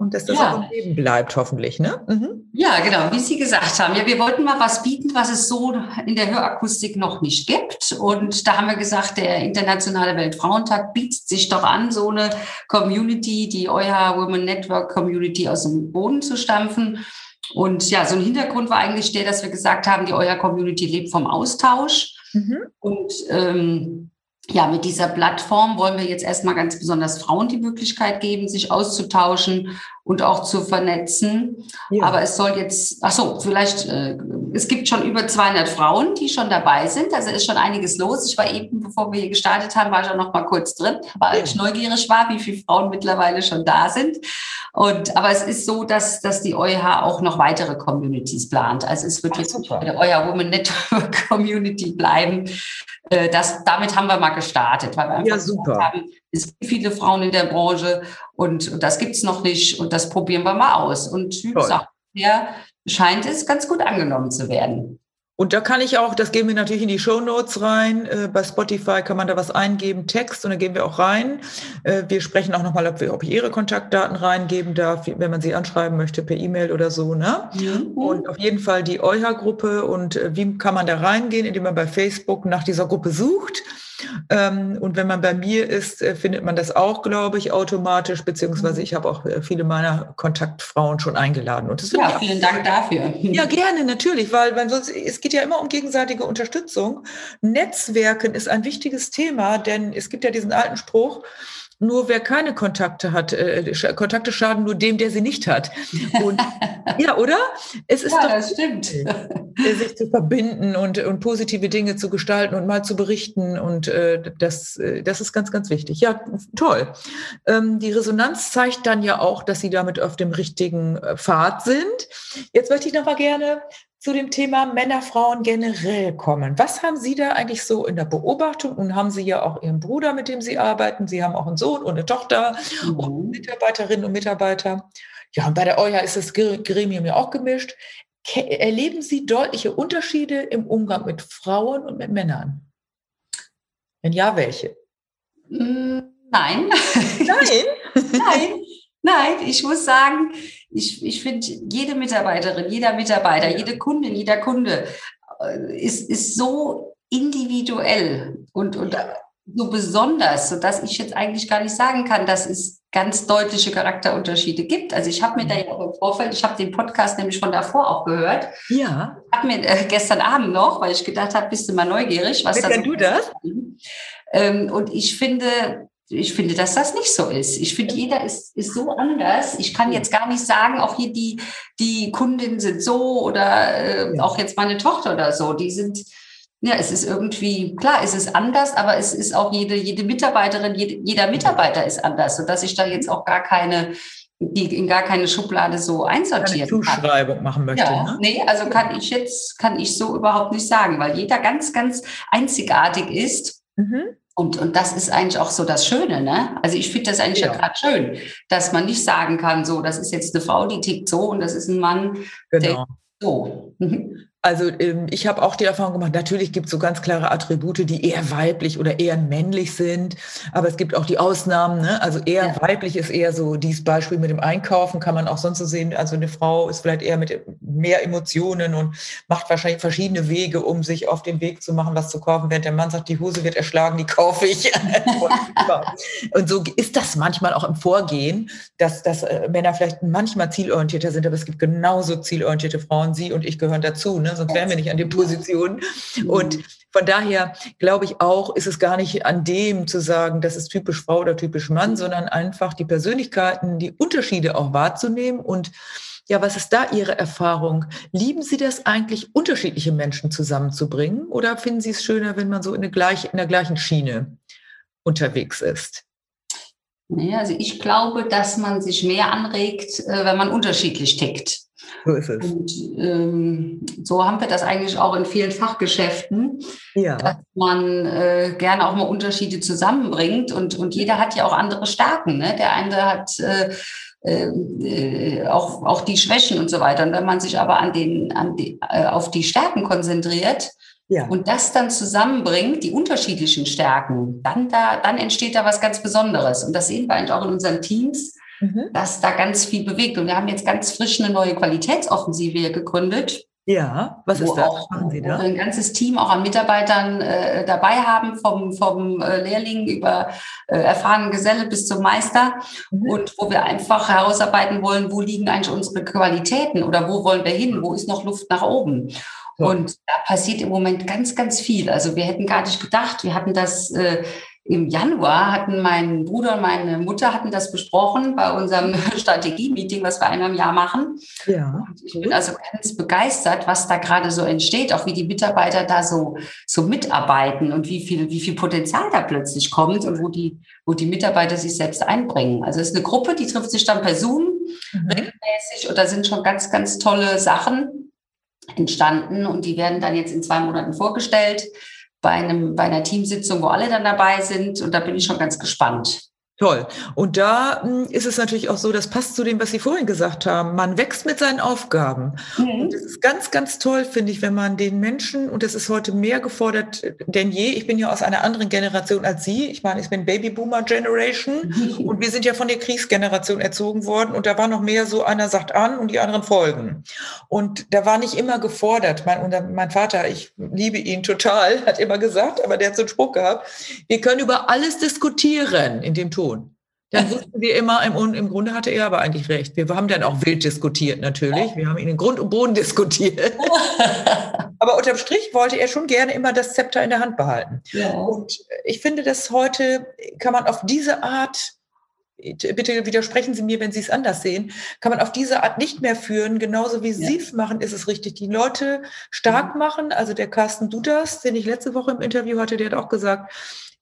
und dass das ja. auch im Leben bleibt, hoffentlich. Ne? Mhm. Ja, genau, wie Sie gesagt haben. Ja, wir wollten mal was bieten, was es so in der Hörakustik noch nicht gibt. Und da haben wir gesagt, der Internationale Weltfrauentag bietet sich doch an, so eine Community, die EuH Women Network Community aus dem Boden zu stampfen. Und ja, so ein Hintergrund war eigentlich der, dass wir gesagt haben, die EuH Community lebt vom Austausch. Mhm. Und ähm, ja, mit dieser Plattform wollen wir jetzt erstmal ganz besonders Frauen die Möglichkeit geben, sich auszutauschen und auch zu vernetzen. Ja. Aber es soll jetzt, ach so, vielleicht, äh, es gibt schon über 200 Frauen, die schon dabei sind. Also ist schon einiges los. Ich war eben, bevor wir hier gestartet haben, war ich auch noch mal kurz drin, weil ich neugierig war, wie viele Frauen mittlerweile schon da sind. Und, aber es ist so, dass, dass die EuH auch noch weitere Communities plant. Also es wird ach, jetzt super. bei der EuH Women Network Community bleiben. Äh, das, damit haben wir mal gestartet, weil wir einfach ja, super. haben, es gibt viele Frauen in der Branche und, und das gibt's noch nicht und das probieren wir mal aus. Und wie gesagt, ja, scheint es ganz gut angenommen zu werden. Und da kann ich auch, das geben wir natürlich in die Show Notes rein. Äh, bei Spotify kann man da was eingeben, Text, und da gehen wir auch rein. Äh, wir sprechen auch nochmal, ob, ob ich Ihre Kontaktdaten reingeben darf, wenn man sie anschreiben möchte per E-Mail oder so. Ne? Mhm. Und auf jeden Fall die EuHA-Gruppe und äh, wie kann man da reingehen, indem man bei Facebook nach dieser Gruppe sucht. Ähm, und wenn man bei mir ist, äh, findet man das auch, glaube ich, automatisch, beziehungsweise mhm. ich habe auch äh, viele meiner Kontaktfrauen schon eingeladen. Und das ja, vielen Dank dafür. Ja, gerne, natürlich, weil, weil sonst, es geht ja immer um gegenseitige Unterstützung. Netzwerken ist ein wichtiges Thema, denn es gibt ja diesen alten Spruch, nur wer keine Kontakte hat, äh, Kontakte schaden nur dem, der sie nicht hat. Und, ja, oder? Es ist ja, doch, das stimmt. Äh, sich zu verbinden und, und positive Dinge zu gestalten und mal zu berichten. Und äh, das, äh, das ist ganz, ganz wichtig. Ja, toll. Ähm, die Resonanz zeigt dann ja auch, dass Sie damit auf dem richtigen äh, Pfad sind. Jetzt möchte ich noch mal gerne zu dem Thema Männer, Frauen generell kommen. Was haben Sie da eigentlich so in der Beobachtung? Und haben Sie ja auch Ihren Bruder, mit dem Sie arbeiten. Sie haben auch einen Sohn und eine Tochter mhm. und Mitarbeiterinnen und Mitarbeiter. Ja, und bei der EuA ist das Gremium ja auch gemischt. Erleben Sie deutliche Unterschiede im Umgang mit Frauen und mit Männern? Wenn ja, welche? Mm, nein. Nein? Nein. Nein, ich muss sagen, ich, ich finde, jede Mitarbeiterin, jeder Mitarbeiter, ja. jede Kundin, jeder Kunde äh, ist, ist so individuell und, und so besonders, sodass ich jetzt eigentlich gar nicht sagen kann, dass es ganz deutliche Charakterunterschiede gibt. Also ich habe mir da ja auch im Vorfeld, ich habe den Podcast nämlich von davor auch gehört. Ja. Habe mir äh, gestern Abend noch, weil ich gedacht habe, bist du mal neugierig, was Wie das du das? Ähm, und ich finde, ich finde, dass das nicht so ist. Ich finde, jeder ist, ist so anders. Ich kann jetzt gar nicht sagen, auch hier die, die Kundinnen sind so oder äh, ja. auch jetzt meine Tochter oder so, die sind, ja, es ist irgendwie, klar, es ist anders, aber es ist auch jede, jede Mitarbeiterin, jede, jeder Mitarbeiter ist anders, sodass ich da jetzt auch gar keine, die in gar keine Schublade so einsortieren keine Zuschreibung kann. machen möchte. Ja, ne? Nee, also kann ich jetzt, kann ich so überhaupt nicht sagen, weil jeder ganz, ganz einzigartig ist. Mhm. Und, und das ist eigentlich auch so das Schöne, ne? Also ich finde das eigentlich ja, ja gerade schön, dass man nicht sagen kann, so, das ist jetzt eine Frau, die tickt so und das ist ein Mann, genau. der so. Also ähm, ich habe auch die Erfahrung gemacht, natürlich gibt es so ganz klare Attribute, die eher weiblich oder eher männlich sind, aber es gibt auch die Ausnahmen. Ne? Also eher ja. weiblich ist eher so dieses Beispiel mit dem Einkaufen, kann man auch sonst so sehen. Also eine Frau ist vielleicht eher mit mehr Emotionen und macht wahrscheinlich verschiedene Wege, um sich auf den Weg zu machen, was zu kaufen, während der Mann sagt, die Hose wird erschlagen, die kaufe ich. und so ist das manchmal auch im Vorgehen, dass, dass äh, Männer vielleicht manchmal zielorientierter sind, aber es gibt genauso zielorientierte Frauen. Sie und ich gehören dazu. Ne? Ne? sonst wären wir nicht an den Positionen. Und von daher glaube ich auch, ist es gar nicht an dem zu sagen, das ist typisch Frau oder typisch Mann, sondern einfach die Persönlichkeiten, die Unterschiede auch wahrzunehmen und ja, was ist da Ihre Erfahrung? Lieben Sie das eigentlich, unterschiedliche Menschen zusammenzubringen? Oder finden Sie es schöner, wenn man so in der, gleich, in der gleichen Schiene unterwegs ist? Nee, also ich glaube, dass man sich mehr anregt, äh, wenn man unterschiedlich tickt. So ist es. Und ähm, so haben wir das eigentlich auch in vielen Fachgeschäften, ja. dass man äh, gerne auch mal Unterschiede zusammenbringt und, und jeder hat ja auch andere Stärken. Ne? Der eine hat äh, äh, auch, auch die Schwächen und so weiter. Und wenn man sich aber an den, an die, äh, auf die Stärken konzentriert, ja. und das dann zusammenbringt, die unterschiedlichen Stärken, dann, da, dann entsteht da was ganz Besonderes. Und das sehen wir eigentlich auch in unseren Teams, mhm. dass da ganz viel bewegt. Und wir haben jetzt ganz frisch eine neue Qualitätsoffensive gegründet. Ja, was ist das? Auch, machen Sie da? Wo wir ein ganzes Team auch an Mitarbeitern äh, dabei haben, vom, vom äh, Lehrling über äh, erfahrenen Geselle bis zum Meister. Mhm. Und wo wir einfach herausarbeiten wollen, wo liegen eigentlich unsere Qualitäten oder wo wollen wir hin, wo ist noch Luft nach oben. Und da passiert im Moment ganz, ganz viel. Also wir hätten gar nicht gedacht, wir hatten das äh, im Januar hatten mein Bruder und meine Mutter hatten das besprochen bei unserem Strategie-Meeting, was wir einmal im Jahr machen. Ja. Und ich bin also ganz begeistert, was da gerade so entsteht, auch wie die Mitarbeiter da so, so mitarbeiten und wie viel, wie viel Potenzial da plötzlich kommt und wo die, wo die Mitarbeiter sich selbst einbringen. Also es ist eine Gruppe, die trifft sich dann per Zoom mhm. regelmäßig und da sind schon ganz, ganz tolle Sachen entstanden und die werden dann jetzt in zwei Monaten vorgestellt bei, einem, bei einer Teamsitzung, wo alle dann dabei sind. Und da bin ich schon ganz gespannt. Toll. Und da hm, ist es natürlich auch so, das passt zu dem, was Sie vorhin gesagt haben. Man wächst mit seinen Aufgaben. Mhm. Und das ist ganz, ganz toll, finde ich, wenn man den Menschen, und das ist heute mehr gefordert denn je, ich bin ja aus einer anderen Generation als Sie. Ich meine, ich bin Babyboomer Generation mhm. und wir sind ja von der Kriegsgeneration erzogen worden. Und da war noch mehr so, einer sagt an und die anderen folgen. Und da war nicht immer gefordert. Mein, mein Vater, ich liebe ihn total, hat immer gesagt, aber der hat so einen Spruch gehabt, wir können über alles diskutieren in dem Ton dann wussten wir immer, im, im Grunde hatte er aber eigentlich recht. Wir haben dann auch wild diskutiert natürlich. Wir haben ihn in Grund und Boden diskutiert. aber unterm Strich wollte er schon gerne immer das Zepter in der Hand behalten. Ja. Und ich finde, dass heute kann man auf diese Art, bitte widersprechen Sie mir, wenn Sie es anders sehen, kann man auf diese Art nicht mehr führen. Genauso wie ja. Sie es machen, ist es richtig. Die Leute stark machen. Also der Carsten Dudas, den ich letzte Woche im Interview hatte, der hat auch gesagt,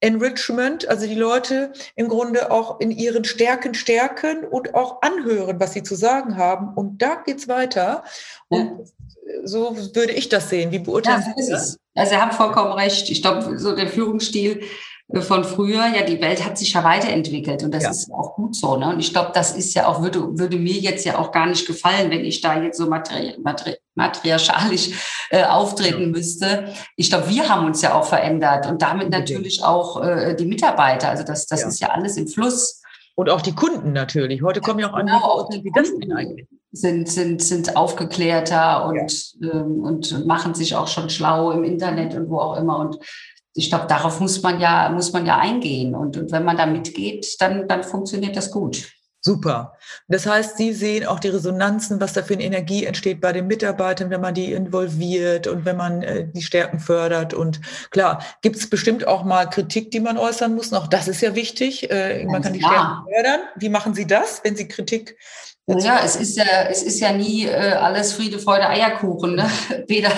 Enrichment, also die Leute im Grunde auch in ihren Stärken stärken und auch anhören, was sie zu sagen haben. Und da geht's weiter. Und ja. so würde ich das sehen. Wie beurteilen ja, Sie das? Also Sie haben vollkommen recht. Ich glaube, so der Führungsstil von früher, ja, die Welt hat sich ja weiterentwickelt und das ja. ist auch gut so. Ne? Und ich glaube, das ist ja auch, würde, würde mir jetzt ja auch gar nicht gefallen, wenn ich da jetzt so materi materi matriarchalisch äh, auftreten ja. müsste. Ich glaube, wir haben uns ja auch verändert und damit natürlich auch äh, die Mitarbeiter. Also das, das ja. ist ja alles im Fluss. Und auch die Kunden natürlich. Heute kommen ja auch genau, auch die Kunden sind, sind, sind aufgeklärter und, ähm, und machen sich auch schon schlau im Internet und wo auch immer. Und ich glaube, darauf muss man ja, muss man ja eingehen. Und, und wenn man da mitgeht, dann, dann funktioniert das gut. Super. Das heißt, Sie sehen auch die Resonanzen, was da für eine Energie entsteht bei den Mitarbeitern, wenn man die involviert und wenn man äh, die Stärken fördert. Und klar, gibt es bestimmt auch mal Kritik, die man äußern muss. Auch das ist ja wichtig. Äh, man kann die Stärken fördern. Wie machen Sie das, wenn Sie Kritik ja, es ist ja, es ist ja nie äh, alles Friede, Freude, Eierkuchen, ne? weder,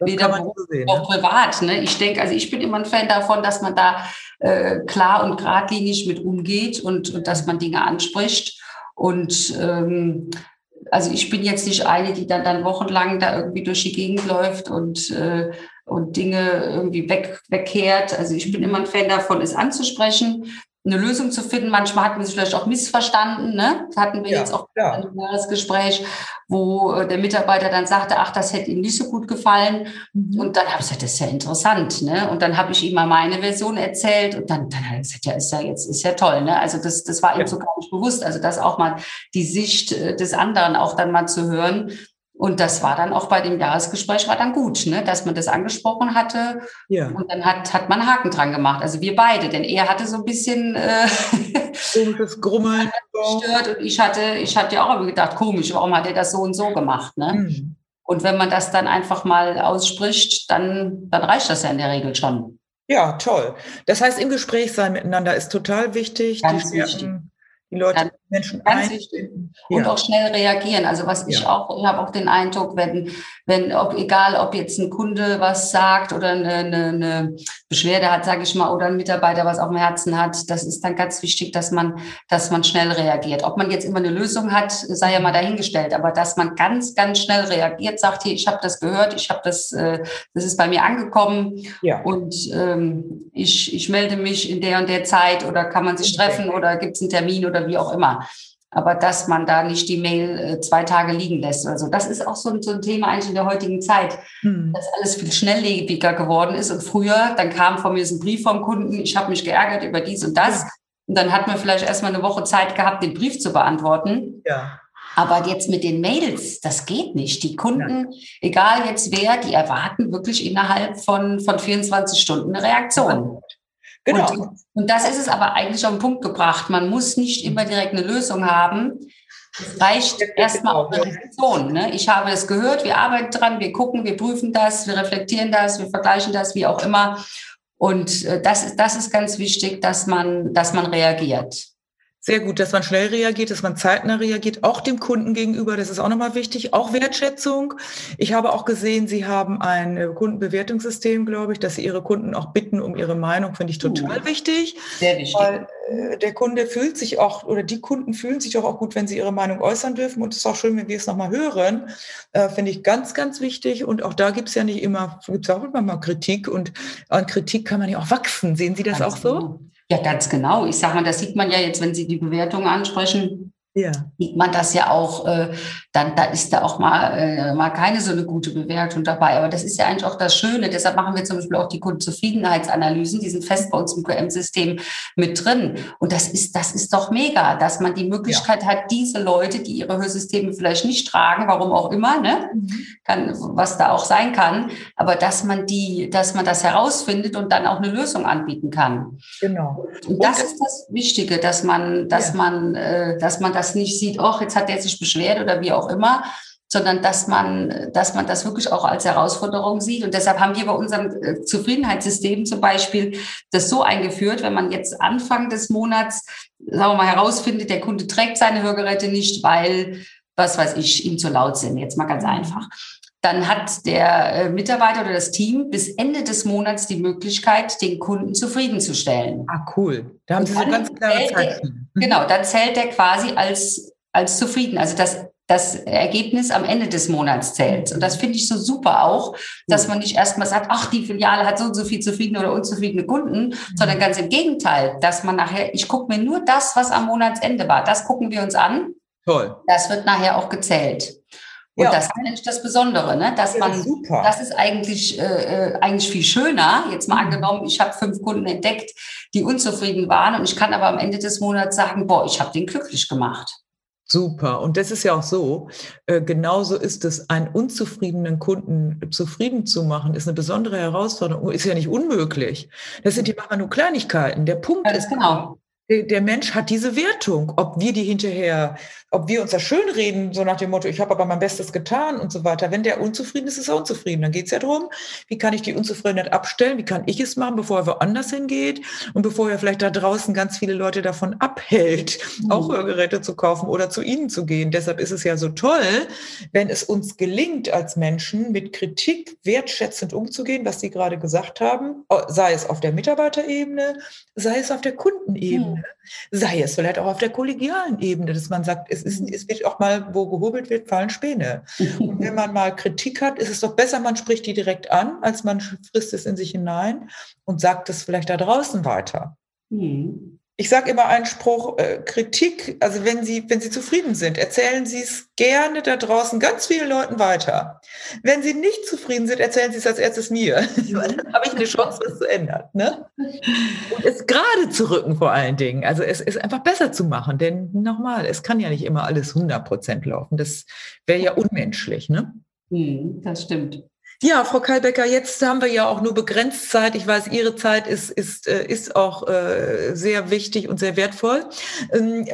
weder sehen, ne? privat. Ne? Ich denke, also ich bin immer ein Fan davon, dass man da äh, klar und geradlinig mit umgeht und, und dass man Dinge anspricht. Und ähm, also ich bin jetzt nicht eine, die dann, dann wochenlang da irgendwie durch die Gegend läuft und, äh, und Dinge irgendwie weg, wegkehrt. Also ich bin immer ein Fan davon, es anzusprechen eine Lösung zu finden. Manchmal hatten wir sich vielleicht auch missverstanden. Ne? Das hatten wir ja, jetzt auch ja. ein Gespräch, wo äh, der Mitarbeiter dann sagte, ach, das hätte ihm nicht so gut gefallen. Mhm. Und dann habe ich gesagt, das ist ja interessant. Ne? Und dann habe ich ihm mal meine Version erzählt und dann, dann hat er gesagt, ja, ist ja jetzt ist ja toll. Ne? Also das, das war ihm so gar nicht bewusst. Also das auch mal die Sicht äh, des anderen auch dann mal zu hören. Und das war dann auch bei dem Jahresgespräch war dann gut, ne, dass man das angesprochen hatte. Ja. Und dann hat, hat man Haken dran gemacht. Also wir beide, denn er hatte so ein bisschen äh, das Grummeln gestört und ich hatte, ich hatte ja auch immer gedacht, komisch, warum hat er das so und so gemacht? Ne? Mhm. Und wenn man das dann einfach mal ausspricht, dann, dann reicht das ja in der Regel schon. Ja, toll. Das heißt, im Gespräch sein miteinander ist total wichtig. Ganz die wichtig die Leute, ganz, Menschen ganz wichtig. Und ja. auch schnell reagieren. Also was ich ja. auch, ich habe auch den Eindruck, wenn, wenn, ob, egal ob jetzt ein Kunde was sagt oder eine, eine, eine Beschwerde hat, sage ich mal, oder ein Mitarbeiter was auf dem Herzen hat, das ist dann ganz wichtig, dass man, dass man schnell reagiert. Ob man jetzt immer eine Lösung hat, sei ja mal dahingestellt, aber dass man ganz, ganz schnell reagiert, sagt hier, ich habe das gehört, ich habe das, äh, das ist bei mir angekommen ja. und ähm, ich, ich melde mich in der und der Zeit oder kann man sich treffen oder gibt es einen Termin oder wie auch immer. Aber dass man da nicht die Mail äh, zwei Tage liegen lässt oder so. Das ist auch so ein, so ein Thema eigentlich in der heutigen Zeit, hm. dass alles viel schnelllebiger geworden ist. Und früher, dann kam von mir so ein Brief vom Kunden, ich habe mich geärgert über dies und das. Ja. Und dann hat man vielleicht erstmal eine Woche Zeit gehabt, den Brief zu beantworten. Ja. Aber jetzt mit den Mails, das geht nicht. Die Kunden, ja. egal jetzt wer, die erwarten wirklich innerhalb von, von 24 Stunden eine Reaktion. Genau. Und, und das ist es aber eigentlich auf den Punkt gebracht. Man muss nicht immer direkt eine Lösung haben. Es reicht erstmal auch eine Reflexion. Ne? Ich habe es gehört, wir arbeiten dran, wir gucken, wir prüfen das, wir reflektieren das, wir vergleichen das, wie auch immer. Und äh, das ist, das ist ganz wichtig, dass man, dass man reagiert. Sehr gut, dass man schnell reagiert, dass man zeitnah reagiert, auch dem Kunden gegenüber. Das ist auch nochmal wichtig. Auch Wertschätzung. Ich habe auch gesehen, Sie haben ein äh, Kundenbewertungssystem, glaube ich, dass Sie Ihre Kunden auch bitten um ihre Meinung, finde ich total uh, wichtig. Sehr wichtig. Weil äh, der Kunde fühlt sich auch, oder die Kunden fühlen sich auch, auch gut, wenn sie ihre Meinung äußern dürfen. Und es ist auch schön, wenn wir es nochmal hören. Äh, finde ich ganz, ganz wichtig. Und auch da gibt es ja nicht immer, gibt es auch immer mal Kritik. Und an Kritik kann man ja auch wachsen. Sehen Sie das ganz auch so? Ja, ganz genau. Ich sage mal, das sieht man ja jetzt, wenn Sie die Bewertung ansprechen ja. sieht man das ja auch, äh, dann da ist da auch mal, äh, mal keine so eine gute Bewertung dabei. Aber das ist ja eigentlich auch das Schöne. Deshalb machen wir zum Beispiel auch die Kundenzufriedenheitsanalysen, die sind fest bei uns im QM-System mit drin. Und das ist, das ist doch mega, dass man die Möglichkeit ja. hat, diese Leute, die ihre Hörsysteme vielleicht nicht tragen, warum auch immer, ne? Mhm. Kann, was da auch sein kann, aber dass man die, dass man das herausfindet und dann auch eine Lösung anbieten kann. Genau. Und das und ist das Wichtige, dass man, dass ja. man, äh, dass man das das nicht sieht, oh, jetzt hat der sich beschwert oder wie auch immer, sondern dass man, dass man das wirklich auch als Herausforderung sieht. Und deshalb haben wir bei unserem äh, Zufriedenheitssystem zum Beispiel das so eingeführt, wenn man jetzt Anfang des Monats, sagen wir mal, herausfindet, der Kunde trägt seine Hörgeräte nicht, weil, was weiß ich, ihm zu laut sind. Jetzt mal ganz einfach. Dann hat der äh, Mitarbeiter oder das Team bis Ende des Monats die Möglichkeit, den Kunden zufriedenzustellen. Ah, cool. Da haben Sie so ganz klare Zeiten. Mhm. Genau, dann zählt der quasi als, als zufrieden. Also das, das Ergebnis am Ende des Monats zählt. Und das finde ich so super auch, dass man nicht erstmal sagt, ach, die Filiale hat so und so viel zufriedene oder unzufriedene Kunden, mhm. sondern ganz im Gegenteil, dass man nachher, ich gucke mir nur das, was am Monatsende war, das gucken wir uns an. Toll. Das wird nachher auch gezählt. Und ja. das ist eigentlich das Besondere, ne? dass man, super. das ist eigentlich, äh, äh, eigentlich viel schöner. Jetzt mal mhm. angenommen, ich habe fünf Kunden entdeckt, die unzufrieden waren und ich kann aber am Ende des Monats sagen, boah, ich habe den glücklich gemacht. Super. Und das ist ja auch so. Äh, genauso ist es, einen unzufriedenen Kunden zufrieden zu machen, ist eine besondere Herausforderung. Ist ja nicht unmöglich. Das sind die machen nur Kleinigkeiten. Der Punkt Ganz ist genau der Mensch hat diese Wertung, ob wir die hinterher, ob wir uns das schön reden, so nach dem Motto, ich habe aber mein Bestes getan und so weiter. Wenn der unzufrieden ist, ist er unzufrieden. Dann geht es ja darum, wie kann ich die Unzufriedenheit abstellen, wie kann ich es machen, bevor er woanders hingeht und bevor er vielleicht da draußen ganz viele Leute davon abhält, mhm. auch Hörgeräte zu kaufen oder zu ihnen zu gehen. Deshalb ist es ja so toll, wenn es uns gelingt, als Menschen mit Kritik wertschätzend umzugehen, was Sie gerade gesagt haben, sei es auf der Mitarbeiterebene, sei es auf der Kundenebene. Mhm. Sei es vielleicht auch auf der kollegialen Ebene, dass man sagt, es, ist, es wird auch mal, wo gehobelt wird, fallen Späne. Und wenn man mal Kritik hat, ist es doch besser, man spricht die direkt an, als man frisst es in sich hinein und sagt es vielleicht da draußen weiter. Mhm ich sage immer einen Spruch, äh, Kritik, also wenn Sie, wenn Sie zufrieden sind, erzählen Sie es gerne da draußen ganz vielen Leuten weiter. Wenn Sie nicht zufrieden sind, erzählen Sie es als erstes mir. dann habe ich eine Chance, was zu ändern. Ne? Und es gerade zu rücken vor allen Dingen. Also es ist einfach besser zu machen, denn nochmal, es kann ja nicht immer alles 100 Prozent laufen. Das wäre ja unmenschlich. Ne? Hm, das stimmt. Ja, Frau Kalbecker, jetzt haben wir ja auch nur begrenzt Zeit. Ich weiß, Ihre Zeit ist, ist, äh, ist auch äh, sehr wichtig und sehr wertvoll. Ähm,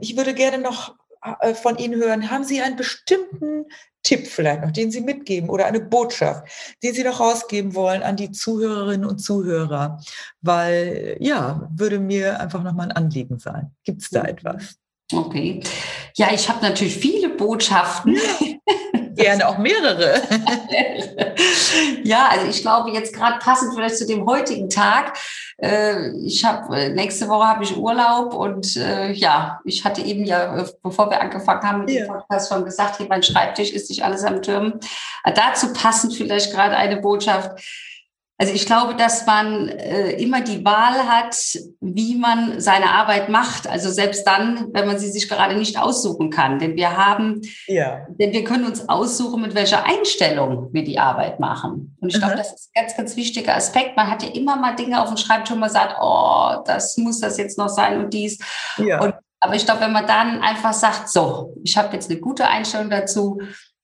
ich würde gerne noch äh, von Ihnen hören, haben Sie einen bestimmten Tipp vielleicht noch, den Sie mitgeben oder eine Botschaft, den Sie noch rausgeben wollen an die Zuhörerinnen und Zuhörer? Weil, ja, würde mir einfach nochmal ein Anliegen sein. Gibt es da mhm. etwas? Okay. Ja, ich habe natürlich viele Botschaften. Gerne auch mehrere. ja, also ich glaube jetzt gerade passend vielleicht zu dem heutigen Tag. Äh, ich habe äh, nächste Woche habe ich Urlaub und äh, ja, ich hatte eben ja, bevor wir angefangen haben mit ja. dem Podcast schon gesagt, hier mein Schreibtisch ist nicht alles am Türmen. Dazu passend vielleicht gerade eine Botschaft also ich glaube, dass man äh, immer die Wahl hat, wie man seine Arbeit macht. Also selbst dann, wenn man sie sich gerade nicht aussuchen kann. Denn wir haben, ja. denn wir können uns aussuchen, mit welcher Einstellung wir die Arbeit machen. Und ich glaube, das ist ein ganz, ganz wichtiger Aspekt. Man hat ja immer mal Dinge auf dem Schreibtisch, wo man sagt, oh, das muss das jetzt noch sein und dies. Ja. Und, aber ich glaube, wenn man dann einfach sagt, so, ich habe jetzt eine gute Einstellung dazu,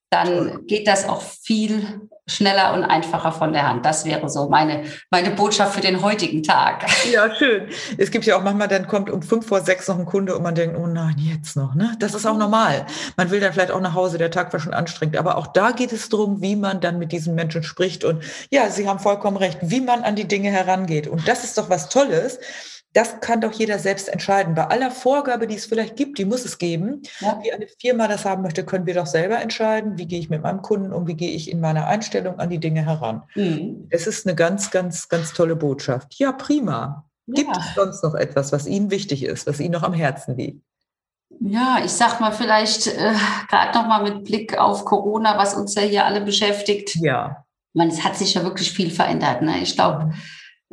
dann geht das auch viel schneller und einfacher von der Hand. Das wäre so meine, meine Botschaft für den heutigen Tag. Ja, schön. Es gibt ja auch manchmal, dann kommt um fünf vor sechs noch ein Kunde und man denkt, oh nein, jetzt noch. Ne? Das ist auch normal. Man will dann vielleicht auch nach Hause, der Tag war schon anstrengend. Aber auch da geht es darum, wie man dann mit diesen Menschen spricht. Und ja, Sie haben vollkommen recht, wie man an die Dinge herangeht. Und das ist doch was Tolles das kann doch jeder selbst entscheiden. Bei aller Vorgabe, die es vielleicht gibt, die muss es geben. Ja. Wie eine Firma das haben möchte, können wir doch selber entscheiden. Wie gehe ich mit meinem Kunden um? Wie gehe ich in meiner Einstellung an die Dinge heran? Mhm. Es ist eine ganz, ganz, ganz tolle Botschaft. Ja, prima. Gibt ja. es sonst noch etwas, was Ihnen wichtig ist, was Ihnen noch am Herzen liegt? Ja, ich sag mal vielleicht äh, gerade noch mal mit Blick auf Corona, was uns ja hier alle beschäftigt. Ja. Meine, es hat sich ja wirklich viel verändert. Ne? Ich glaube,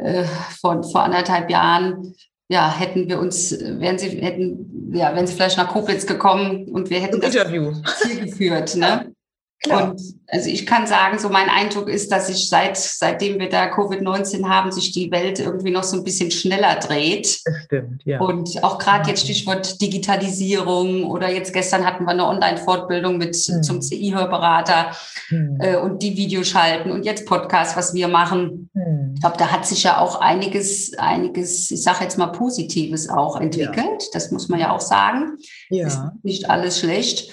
äh, vor, vor anderthalb Jahren, ja, hätten wir uns, wären sie, hätten, ja, wenn sie vielleicht nach Koblenz gekommen und wir hätten das Interview hier geführt, ne? Klar. Und also ich kann sagen, so mein Eindruck ist, dass sich seit, seitdem wir da Covid-19 haben, sich die Welt irgendwie noch so ein bisschen schneller dreht. Das stimmt, ja. Und auch gerade jetzt Stichwort Digitalisierung oder jetzt gestern hatten wir eine Online-Fortbildung mit hm. zum CI-Hörberater hm. äh, und die Videoschalten und jetzt Podcast, was wir machen. Hm. Ich glaube, da hat sich ja auch einiges, einiges, ich sage jetzt mal Positives auch entwickelt. Ja. Das muss man ja auch sagen. Ja. Ist nicht alles schlecht.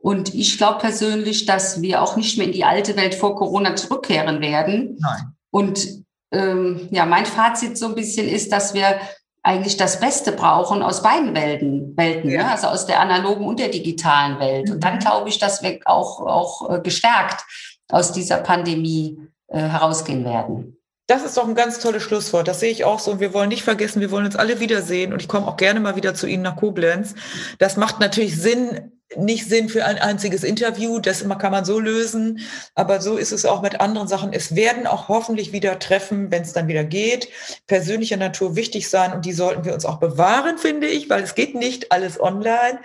Und ich glaube persönlich, dass wir auch nicht mehr in die alte Welt vor Corona zurückkehren werden. Nein. Und ähm, ja, mein Fazit so ein bisschen ist, dass wir eigentlich das Beste brauchen aus beiden Welten, Welten ja. ne? also aus der analogen und der digitalen Welt. Mhm. Und dann mhm. glaube ich, dass wir auch, auch äh, gestärkt aus dieser Pandemie äh, herausgehen werden. Das ist doch ein ganz tolles Schlusswort. Das sehe ich auch so. Und wir wollen nicht vergessen, wir wollen uns alle wiedersehen. Und ich komme auch gerne mal wieder zu Ihnen nach Koblenz. Das macht natürlich Sinn, nicht Sinn für ein einziges Interview. Das kann man so lösen. Aber so ist es auch mit anderen Sachen. Es werden auch hoffentlich wieder Treffen, wenn es dann wieder geht, persönlicher Natur wichtig sein. Und die sollten wir uns auch bewahren, finde ich, weil es geht nicht alles online.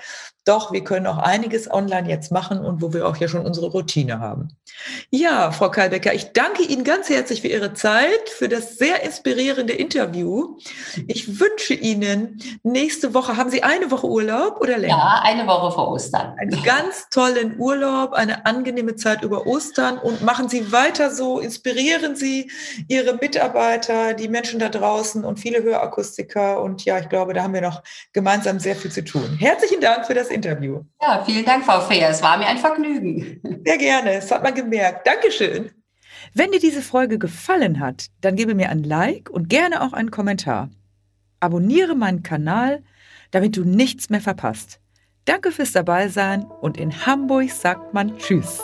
Doch, wir können auch einiges online jetzt machen und wo wir auch ja schon unsere Routine haben. Ja, Frau Kalbecker, ich danke Ihnen ganz herzlich für Ihre Zeit, für das sehr inspirierende Interview. Ich wünsche Ihnen nächste Woche, haben Sie eine Woche Urlaub oder länger? Ja, eine Woche vor Ostern. Einen ganz tollen Urlaub, eine angenehme Zeit über Ostern und machen Sie weiter so, inspirieren Sie Ihre Mitarbeiter, die Menschen da draußen und viele Hörakustiker. Und ja, ich glaube, da haben wir noch gemeinsam sehr viel zu tun. Herzlichen Dank für das Interview. Ja, vielen Dank, Frau Fehr. Es war mir ein Vergnügen. Sehr gerne. Das hat man gemerkt. Dankeschön. Wenn dir diese Folge gefallen hat, dann gebe mir ein Like und gerne auch einen Kommentar. Abonniere meinen Kanal, damit du nichts mehr verpasst. Danke fürs Dabeisein und in Hamburg sagt man Tschüss.